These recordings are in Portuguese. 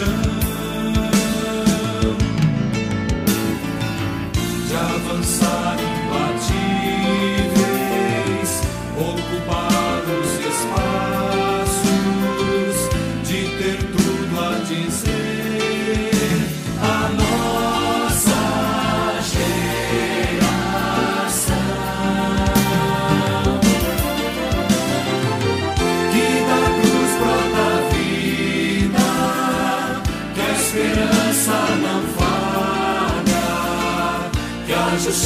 sun.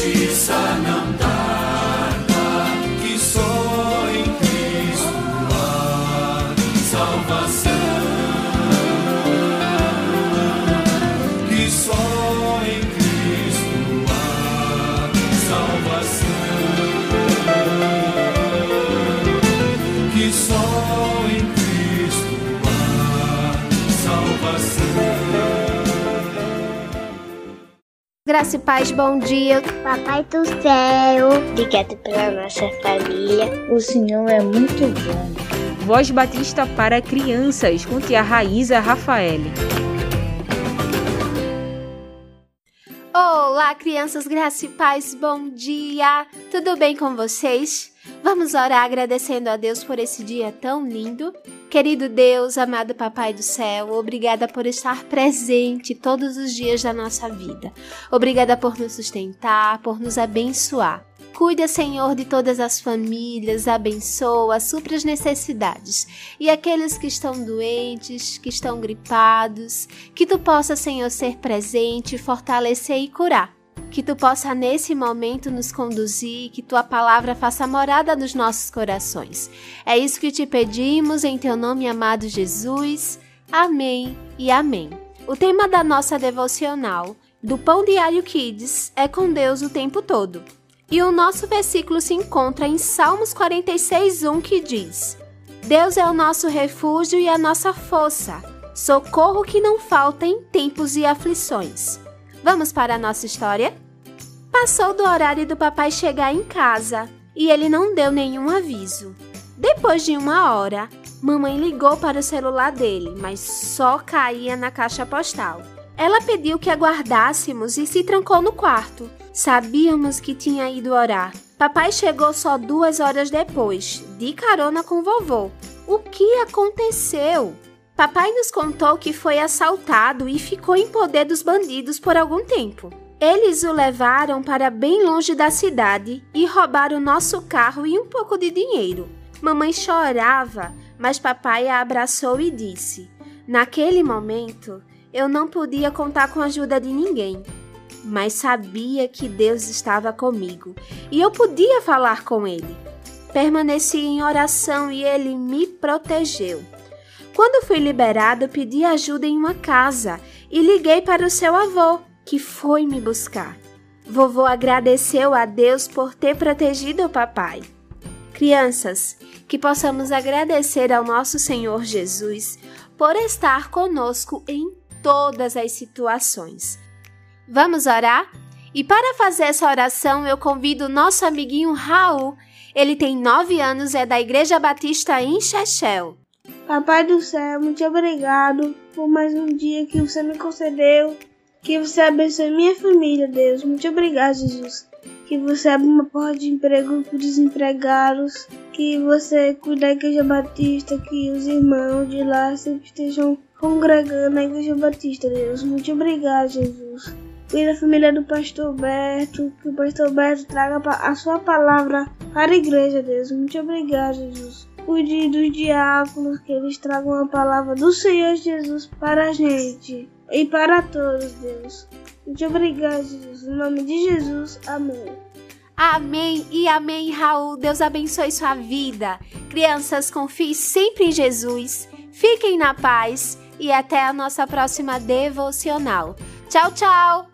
A justiça não Graça e paz, bom dia. Papai do céu, obrigado pela nossa família. O Senhor é muito bom. Voz Batista para crianças, com tia Raíza Rafaele. Olá, crianças, graça e paz, bom dia. Tudo bem com vocês? Vamos orar agradecendo a Deus por esse dia tão lindo. Querido Deus, amado Papai do céu, obrigada por estar presente todos os dias da nossa vida. Obrigada por nos sustentar, por nos abençoar. Cuida, Senhor, de todas as famílias, abençoa, supra as necessidades. E aqueles que estão doentes, que estão gripados, que tu possa, Senhor, ser presente, fortalecer e curar. Que tu possa nesse momento nos conduzir, que tua palavra faça morada nos nossos corações. É isso que te pedimos em teu nome, amado Jesus. Amém e amém. O tema da nossa devocional do Pão Diário Kids é com Deus o tempo todo. E o nosso versículo se encontra em Salmos 46:1 que diz: Deus é o nosso refúgio e a nossa força, socorro que não falta em tempos de aflições. Vamos para a nossa história? Passou do horário do papai chegar em casa e ele não deu nenhum aviso. Depois de uma hora, mamãe ligou para o celular dele, mas só caía na caixa postal. Ela pediu que aguardássemos e se trancou no quarto. Sabíamos que tinha ido orar. Papai chegou só duas horas depois, de carona com vovô. O que aconteceu? Papai nos contou que foi assaltado e ficou em poder dos bandidos por algum tempo. Eles o levaram para bem longe da cidade e roubaram nosso carro e um pouco de dinheiro. Mamãe chorava, mas papai a abraçou e disse: Naquele momento, eu não podia contar com a ajuda de ninguém, mas sabia que Deus estava comigo e eu podia falar com Ele. Permaneci em oração e Ele me protegeu. Quando fui liberado, pedi ajuda em uma casa e liguei para o seu avô, que foi me buscar. Vovô agradeceu a Deus por ter protegido o papai. Crianças, que possamos agradecer ao nosso Senhor Jesus por estar conosco em todas as situações. Vamos orar? E para fazer essa oração, eu convido o nosso amiguinho Raul. Ele tem nove anos, é da Igreja Batista em Chechel. Papai do céu, muito obrigado por mais um dia que você me concedeu. Que você abençoe minha família, Deus. Muito obrigado, Jesus. Que você abra uma porta de emprego para os desempregados. Que você cuide da Igreja Batista. Que os irmãos de lá sempre estejam congregando na Igreja Batista, Deus. Muito obrigado, Jesus. Cuide da família do Pastor Berto. Que o Pastor Berto traga a sua palavra para a igreja, Deus. Muito obrigado, Jesus cuide dos diáconos, que eles tragam a palavra do Senhor Jesus para a gente e para todos, Deus. Muito obrigado, Jesus. Em nome de Jesus, amém. Amém e amém, Raul. Deus abençoe sua vida. Crianças, confie sempre em Jesus. Fiquem na paz e até a nossa próxima devocional. Tchau, tchau!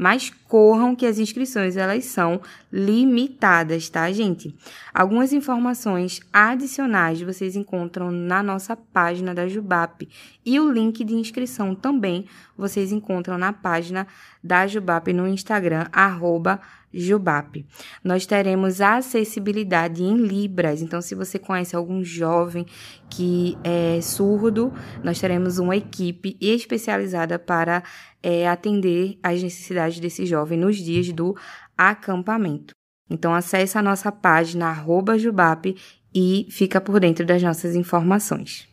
Mas corram que as inscrições elas são limitadas, tá, gente? Algumas informações adicionais vocês encontram na nossa página da Jubap e o link de inscrição também vocês encontram na página da Jubap no Instagram arroba Jubap. Nós teremos acessibilidade em Libras, então se você conhece algum jovem que é surdo, nós teremos uma equipe especializada para é, atender às necessidades desse jovem nos dias do acampamento. Então acesse a nossa página arroba Jubap e fica por dentro das nossas informações.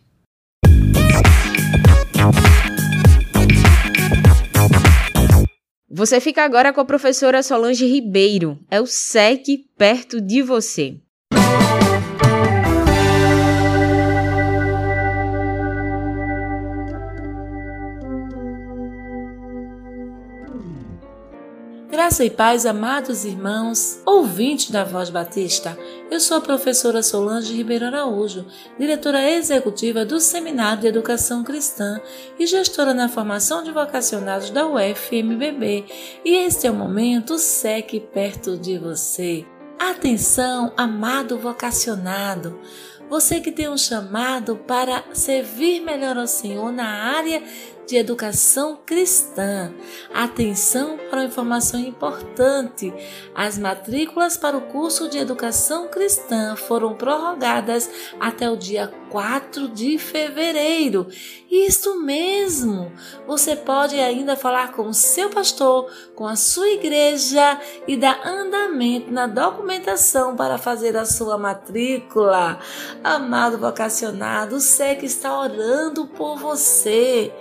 Você fica agora com a professora Solange Ribeiro. É o SEC perto de você. Graça e paz, amados irmãos, ouvintes da Voz Batista. Eu sou a professora Solange Ribeiro Araújo, diretora executiva do Seminário de Educação Cristã e gestora na formação de vocacionados da UFMBB. E este é o momento SEC perto de você. Atenção, amado vocacionado! Você que tem um chamado para servir melhor ao Senhor na área de educação cristã. Atenção para uma informação importante: as matrículas para o curso de educação cristã foram prorrogadas até o dia 4 de fevereiro. Isso mesmo! Você pode ainda falar com o seu pastor, com a sua igreja e dar andamento na documentação para fazer a sua matrícula. Amado vocacionado, sei que está orando por você.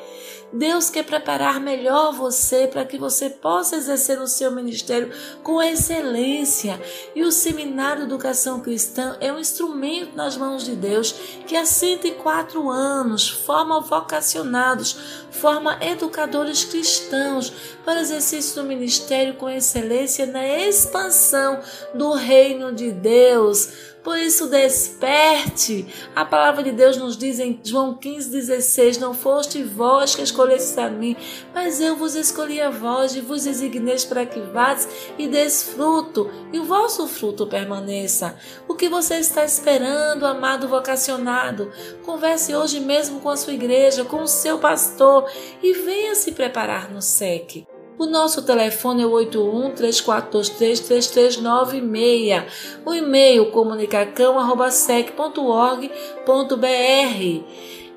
Deus quer preparar melhor você para que você possa exercer o seu ministério com excelência. E o Seminário de Educação Cristã é um instrumento nas mãos de Deus que há 104 anos forma vocacionados, forma educadores cristãos para exercício do ministério com excelência na expansão do reino de Deus por isso, desperte. A palavra de Deus nos diz em João 15,16: Não foste vós que escolhestes a mim, mas eu vos escolhi a vós e vos designeis para que vás e desfruto, e o vosso fruto permaneça. O que você está esperando, amado vocacionado? Converse hoje mesmo com a sua igreja, com o seu pastor e venha se preparar no SEC. O nosso telefone é o 81 3423 3396. O e-mail comunicacão@sec.org.br.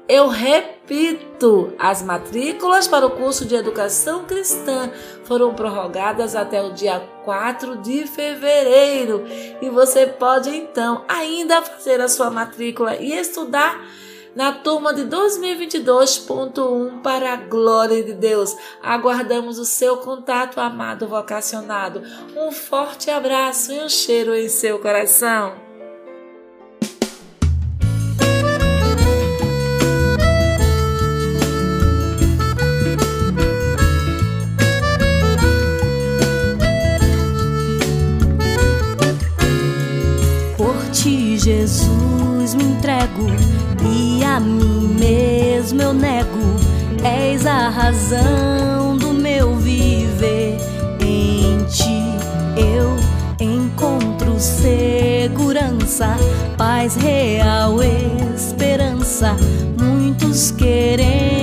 Eu repito, as matrículas para o curso de Educação Cristã foram prorrogadas até o dia 4 de fevereiro e você pode então ainda fazer a sua matrícula e estudar na turma de 2022.1 para a glória de Deus. Aguardamos o seu contato, amado vocacionado. Um forte abraço e um cheiro em seu coração. Por ti, Jesus, me entrego e a mim mesmo eu nego. És a razão do meu viver. Em ti eu encontro segurança, paz real, esperança. Muitos querendo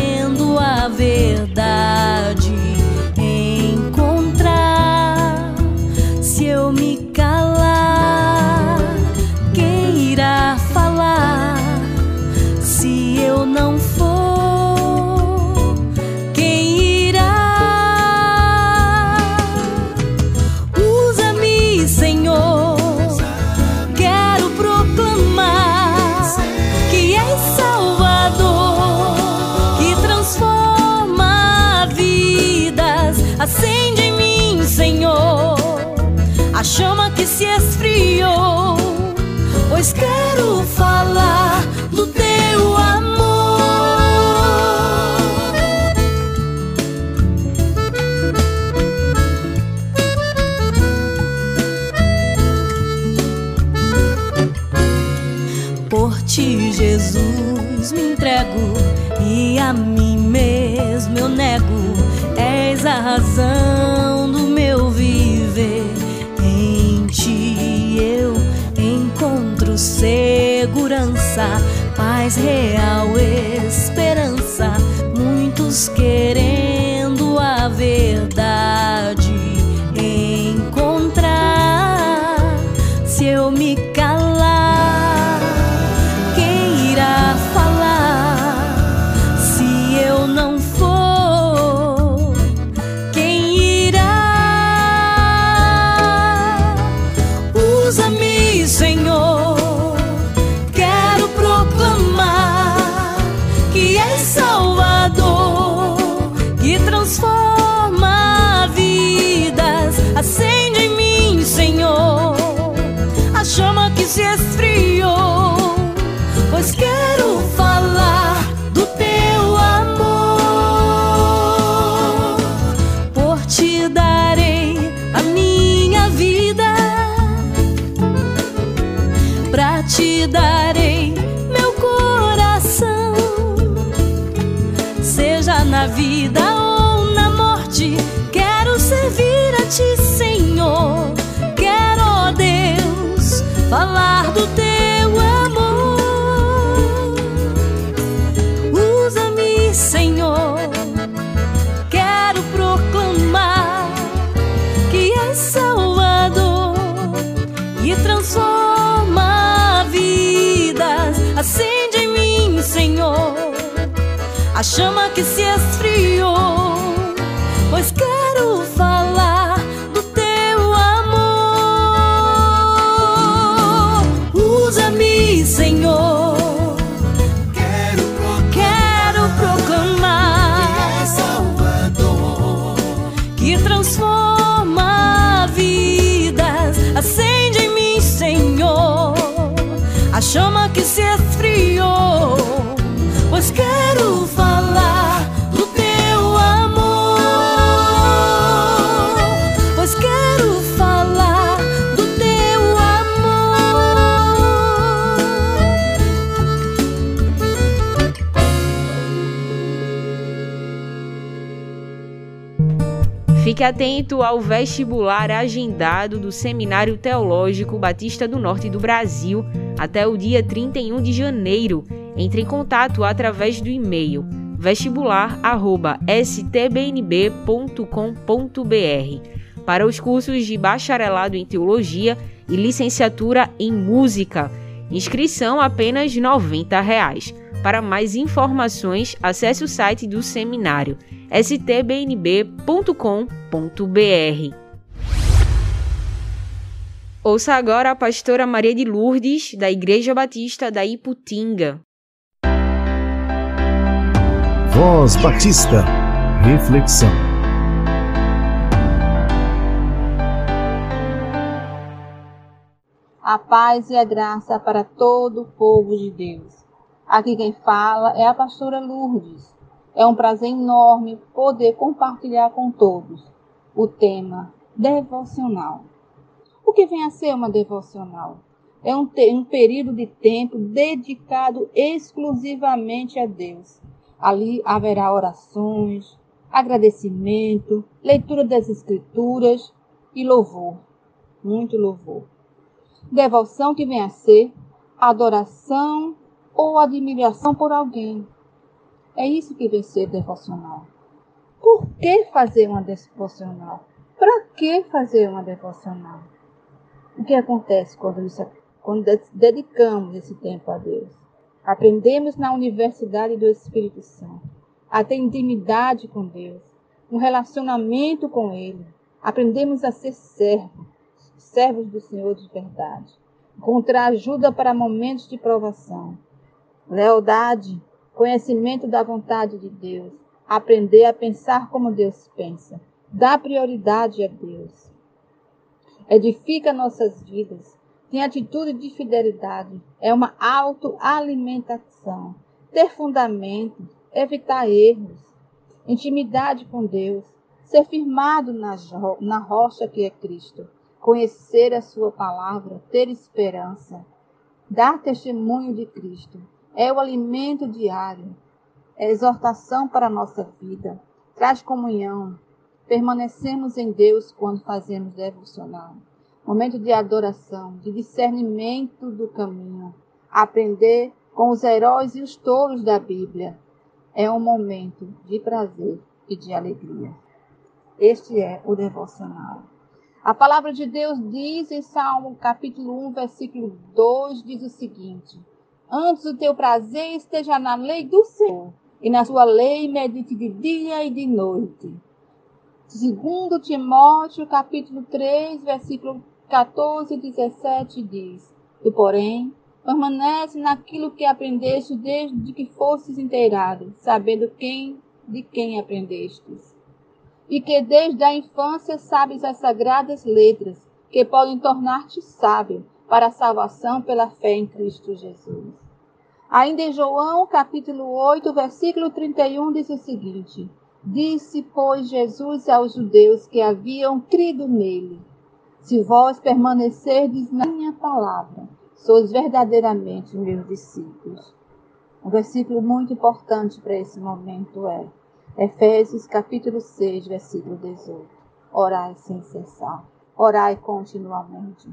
pra Acende em mim, Senhor, a chama que se esfriou, pois quero Fique atento ao vestibular agendado do Seminário Teológico Batista do Norte do Brasil até o dia 31 de janeiro. Entre em contato através do e-mail vestibular@stbnb.com.br para os cursos de bacharelado em teologia e licenciatura em música. Inscrição apenas 90 reais. Para mais informações, acesse o site do seminário stbnb.com.br. Ouça agora a pastora Maria de Lourdes, da Igreja Batista da Iputinga. Voz Batista. Reflexão. A paz e a graça para todo o povo de Deus. Aqui quem fala é a pastora Lourdes. É um prazer enorme poder compartilhar com todos o tema devocional. O que vem a ser uma devocional? É um, um período de tempo dedicado exclusivamente a Deus. Ali haverá orações, agradecimento, leitura das Escrituras e louvor. Muito louvor. Devoção que vem a ser adoração ou admiração por alguém. É isso que vem ser devocional. Por que fazer uma devocional? Para que fazer uma devocional? O que acontece quando, quando de- dedicamos esse tempo a Deus? Aprendemos na Universidade do Espírito Santo a ter intimidade com Deus, um relacionamento com Ele. Aprendemos a ser servos, servos do Senhor de verdade. Encontrar ajuda para momentos de provação. Lealdade, conhecimento da vontade de Deus. Aprender a pensar como Deus pensa. Dar prioridade a Deus. Edifica nossas vidas. tem atitude de fidelidade, é uma autoalimentação, ter fundamento, evitar erros, intimidade com Deus, ser firmado na, na rocha que é Cristo, conhecer a Sua palavra, ter esperança, dar testemunho de Cristo, é o alimento diário, é exortação para a nossa vida, traz comunhão, permanecemos em Deus quando fazemos devocional. Momento de adoração, de discernimento do caminho, aprender com os heróis e os touros da Bíblia. É um momento de prazer e de alegria. Este é o devocional. A palavra de Deus diz em Salmo capítulo 1, versículo 2, diz o seguinte: Antes o teu prazer esteja na lei do Senhor, e na sua lei medite de dia e de noite. Segundo Timóteo, capítulo 3, versículo 14 e 17 diz: Tu, porém, permanece naquilo que aprendeste desde que fostes inteirado, sabendo quem de quem aprendestes. E que desde a infância sabes as sagradas letras, que podem tornar-te sábio para a salvação pela fé em Cristo Jesus. Ainda em João, capítulo 8, versículo 31, diz o seguinte: Disse, pois, Jesus aos judeus que haviam crido nele: Se vós permanecerdes na minha palavra, sois verdadeiramente meus discípulos. Um versículo muito importante para esse momento é Efésios capítulo 6, versículo 18. Orai sem cessar. Orai continuamente.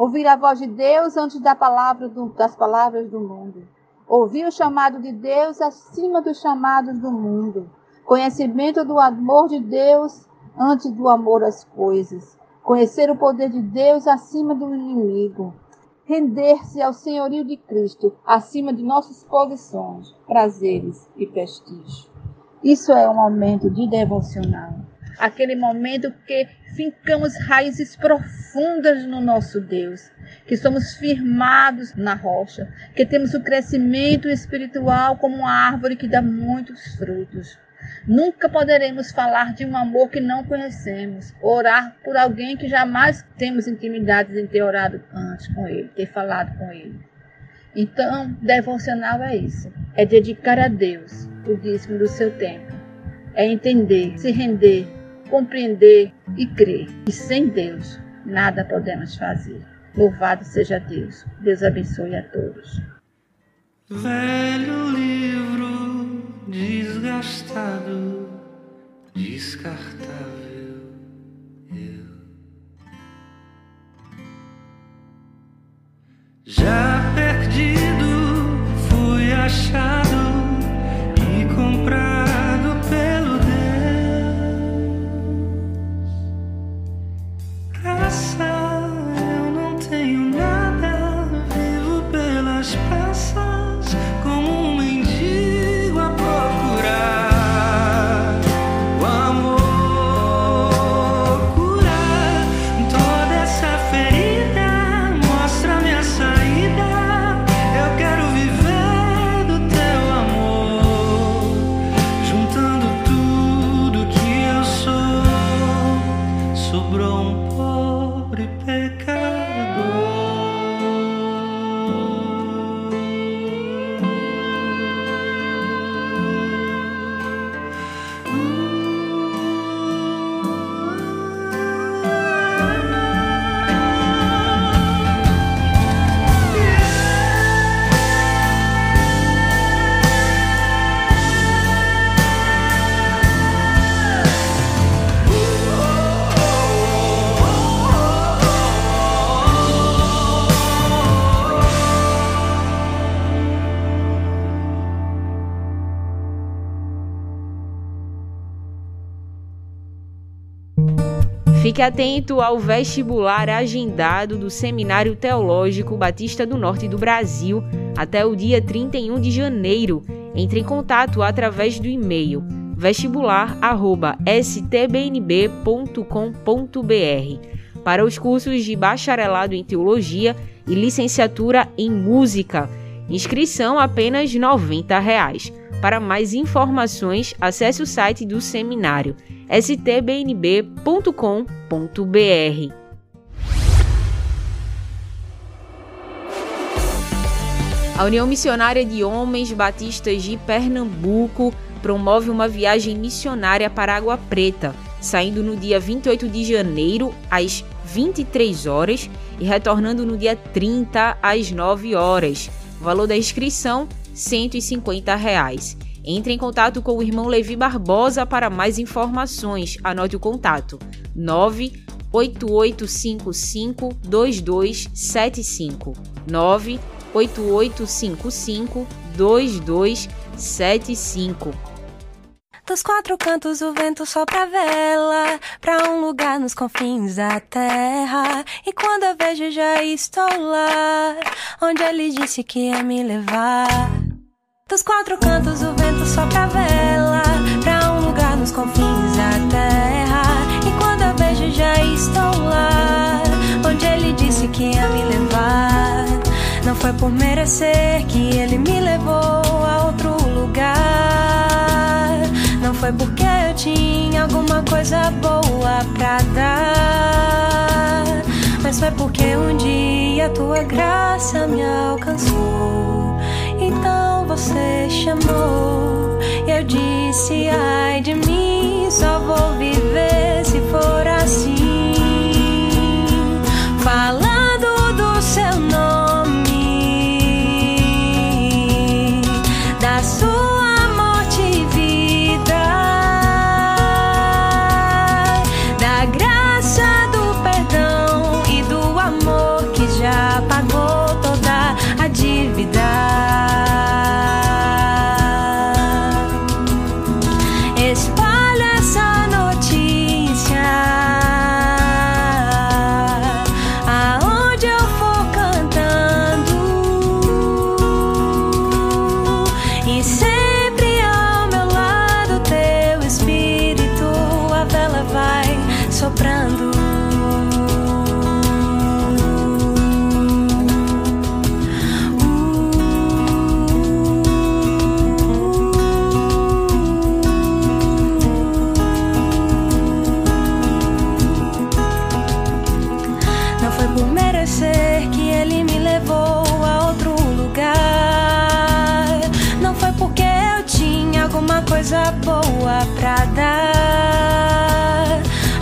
Ouvir a voz de Deus antes da palavra do, das palavras do mundo. Ouvir o chamado de Deus acima dos chamados do mundo. Conhecimento do amor de Deus antes do amor às coisas. Conhecer o poder de Deus acima do inimigo. Render-se ao senhorio de Cristo acima de nossas posições, prazeres e prestígio. Isso é um momento de devocional. Aquele momento que fincamos raízes profundas no nosso Deus, que somos firmados na rocha, que temos o crescimento espiritual como uma árvore que dá muitos frutos. Nunca poderemos falar de um amor que não conhecemos, orar por alguém que jamais temos intimidade em ter orado antes com ele, ter falado com ele. Então, devocional é isso: é dedicar a Deus o dízimo do seu tempo. É entender, se render, compreender e crer que sem Deus nada podemos fazer. Louvado seja Deus. Deus abençoe a todos. Velho livro desgastado, descartável. Eu já Fique atento ao vestibular agendado do Seminário Teológico Batista do Norte do Brasil até o dia 31 de janeiro. Entre em contato através do e-mail vestibular@stbnb.com.br para os cursos de bacharelado em teologia e licenciatura em música. Inscrição apenas 90 reais. Para mais informações, acesse o site do seminário stbnb.com.br. 107,7 Você A União Missionária de Homens Batistas de Pernambuco promove uma viagem missionária para Água Preta, saindo no dia 28 de janeiro às 23 horas e retornando no dia 30 às 9 horas. O valor da inscrição 150 reais. Entre em contato com o irmão Levi Barbosa para mais informações. Anote o contato: 98855 2275. 98855 2275. Dos quatro cantos o vento sopra a vela Pra um lugar nos confins da terra E quando eu vejo já estou lá Onde ele disse que ia me levar? Dos quatro cantos o vento sopra a vela. Pra um lugar nos confins da terra. E quando eu vejo já estou lá. Onde ele disse que ia me levar? Não foi por merecer que ele me levou a outro lugar. Não foi porque eu tinha alguma coisa boa pra dar Mas foi porque um dia tua graça me alcançou. Então você chamou. E eu disse ai de mim só vou viver se for assim. Falando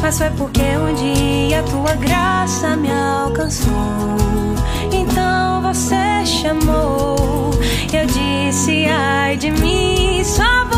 Mas foi porque um dia tua graça me alcançou. Então você chamou. Eu disse, ai de mim, só vou